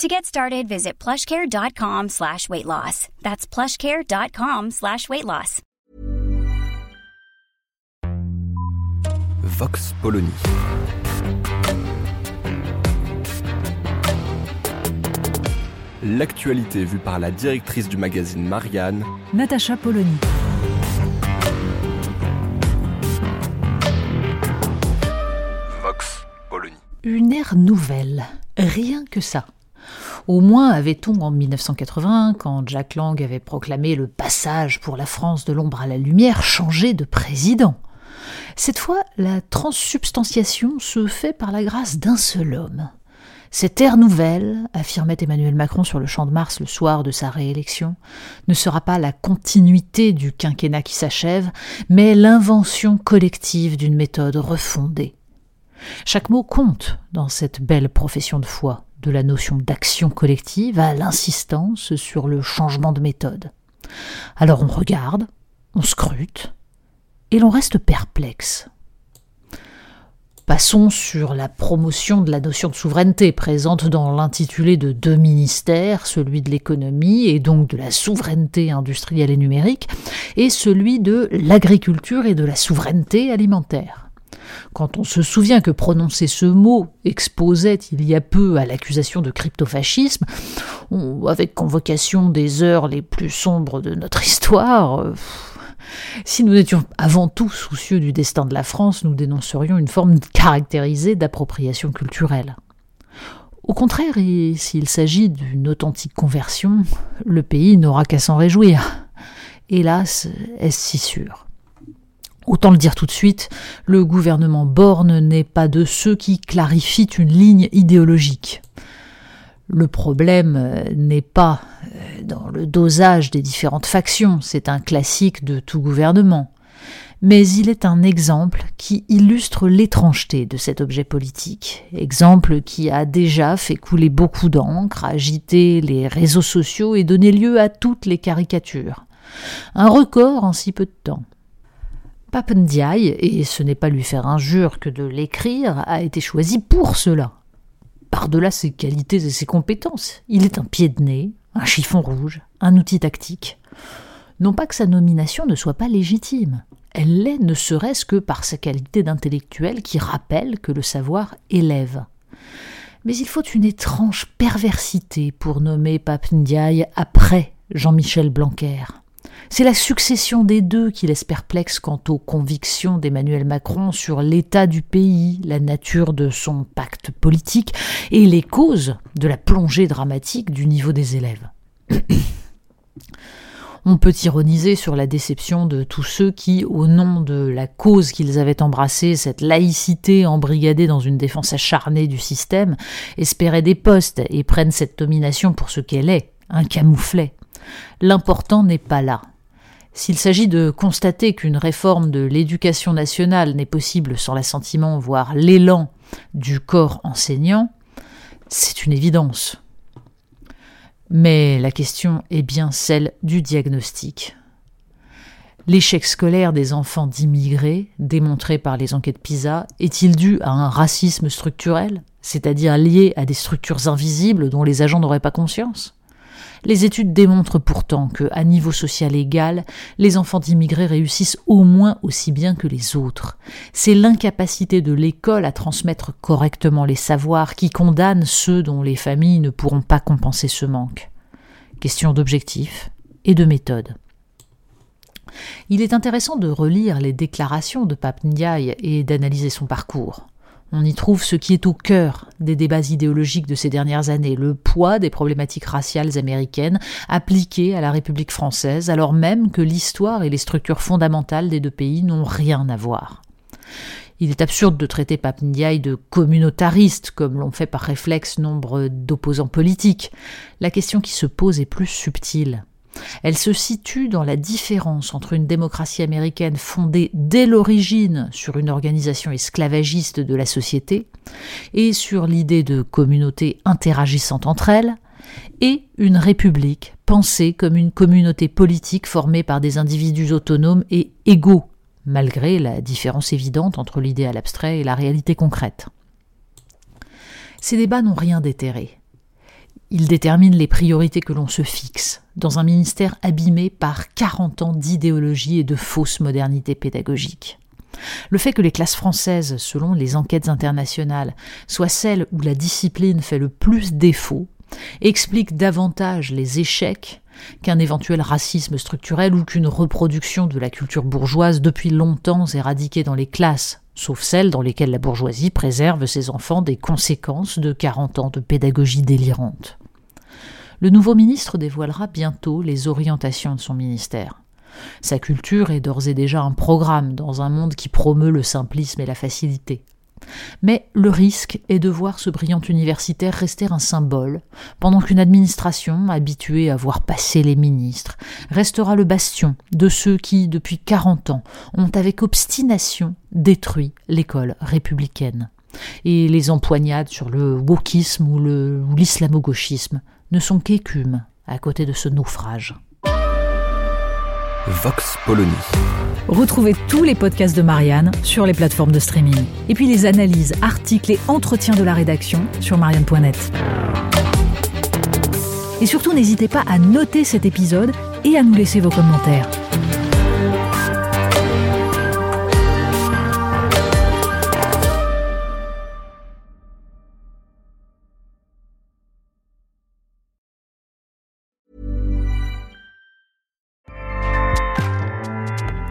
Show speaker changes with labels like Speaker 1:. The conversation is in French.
Speaker 1: To get started, visit plushcare.com slash weight loss. That's plushcare.com slash weight loss.
Speaker 2: Vox Polony. L'actualité vue par la directrice du magazine Marianne,
Speaker 3: Natacha Polony.
Speaker 2: Vox Polony.
Speaker 3: Une ère nouvelle, rien que ça. Au moins avait-on en 1980, quand Jack Lang avait proclamé le passage pour la France de l'ombre à la lumière, changé de président. Cette fois, la transsubstantiation se fait par la grâce d'un seul homme. Cette ère nouvelle, affirmait Emmanuel Macron sur le champ de Mars le soir de sa réélection, ne sera pas la continuité du quinquennat qui s'achève, mais l'invention collective d'une méthode refondée. Chaque mot compte dans cette belle profession de foi, de la notion d'action collective à l'insistance sur le changement de méthode. Alors on regarde, on scrute, et l'on reste perplexe. Passons sur la promotion de la notion de souveraineté présente dans l'intitulé de deux ministères, celui de l'économie et donc de la souveraineté industrielle et numérique, et celui de l'agriculture et de la souveraineté alimentaire. Quand on se souvient que prononcer ce mot exposait il y a peu à l'accusation de cryptofascisme, avec convocation des heures les plus sombres de notre histoire, euh, si nous étions avant tout soucieux du destin de la France, nous dénoncerions une forme caractérisée d'appropriation culturelle. Au contraire, et s'il s'agit d'une authentique conversion, le pays n'aura qu'à s'en réjouir. Hélas, est-ce si sûr? Autant le dire tout de suite, le gouvernement Borne n'est pas de ceux qui clarifient une ligne idéologique. Le problème euh, n'est pas euh, dans le dosage des différentes factions, c'est un classique de tout gouvernement. Mais il est un exemple qui illustre l'étrangeté de cet objet politique, exemple qui a déjà fait couler beaucoup d'encre, agité les réseaux sociaux et donné lieu à toutes les caricatures. Un record en si peu de temps. Papendiaï, et ce n'est pas lui faire injure que de l'écrire, a été choisi pour cela. Par-delà ses qualités et ses compétences, il est un pied de nez, un chiffon rouge, un outil tactique. Non pas que sa nomination ne soit pas légitime, elle l'est ne serait-ce que par sa qualité d'intellectuel qui rappelle que le savoir élève. Mais il faut une étrange perversité pour nommer Papendiaï après Jean-Michel Blanquer. C'est la succession des deux qui laisse perplexe quant aux convictions d'Emmanuel Macron sur l'état du pays, la nature de son pacte politique et les causes de la plongée dramatique du niveau des élèves. On peut ironiser sur la déception de tous ceux qui, au nom de la cause qu'ils avaient embrassée, cette laïcité embrigadée dans une défense acharnée du système, espéraient des postes et prennent cette domination pour ce qu'elle est, un camouflet. L'important n'est pas là. S'il s'agit de constater qu'une réforme de l'éducation nationale n'est possible sans l'assentiment, voire l'élan du corps enseignant, c'est une évidence. Mais la question est bien celle du diagnostic. L'échec scolaire des enfants d'immigrés, démontré par les enquêtes PISA, est-il dû à un racisme structurel, c'est-à-dire lié à des structures invisibles dont les agents n'auraient pas conscience? Les études démontrent pourtant que, à niveau social égal, les enfants d'immigrés réussissent au moins aussi bien que les autres. C'est l'incapacité de l'école à transmettre correctement les savoirs qui condamne ceux dont les familles ne pourront pas compenser ce manque. Question d'objectif et de méthode. Il est intéressant de relire les déclarations de Pape Ndiaye et d'analyser son parcours. On y trouve ce qui est au cœur des débats idéologiques de ces dernières années, le poids des problématiques raciales américaines appliquées à la République française, alors même que l'histoire et les structures fondamentales des deux pays n'ont rien à voir. Il est absurde de traiter Ndiaye de communautariste, comme l'ont fait par réflexe nombre d'opposants politiques. La question qui se pose est plus subtile. Elle se situe dans la différence entre une démocratie américaine fondée dès l'origine sur une organisation esclavagiste de la société et sur l'idée de communautés interagissant entre elles, et une république pensée comme une communauté politique formée par des individus autonomes et égaux, malgré la différence évidente entre l'idéal abstrait et la réalité concrète. Ces débats n'ont rien d'éthéré. Il détermine les priorités que l'on se fixe dans un ministère abîmé par 40 ans d'idéologie et de fausse modernité pédagogique. Le fait que les classes françaises, selon les enquêtes internationales, soient celles où la discipline fait le plus défaut, explique davantage les échecs qu'un éventuel racisme structurel ou qu'une reproduction de la culture bourgeoise depuis longtemps éradiquée dans les classes, sauf celles dans lesquelles la bourgeoisie préserve ses enfants des conséquences de 40 ans de pédagogie délirante. Le nouveau ministre dévoilera bientôt les orientations de son ministère. Sa culture est d'ores et déjà un programme dans un monde qui promeut le simplisme et la facilité. Mais le risque est de voir ce brillant universitaire rester un symbole, pendant qu'une administration, habituée à voir passer les ministres, restera le bastion de ceux qui, depuis quarante ans, ont avec obstination détruit l'école républicaine. Et les empoignades sur le wokisme ou l'islamo-gauchisme ne sont qu'écume à côté de ce naufrage.
Speaker 2: Vox Polony.
Speaker 3: Retrouvez tous les podcasts de Marianne sur les plateformes de streaming. Et puis les analyses, articles et entretiens de la rédaction sur marianne.net. Et surtout, n'hésitez pas à noter cet épisode et à nous laisser vos commentaires.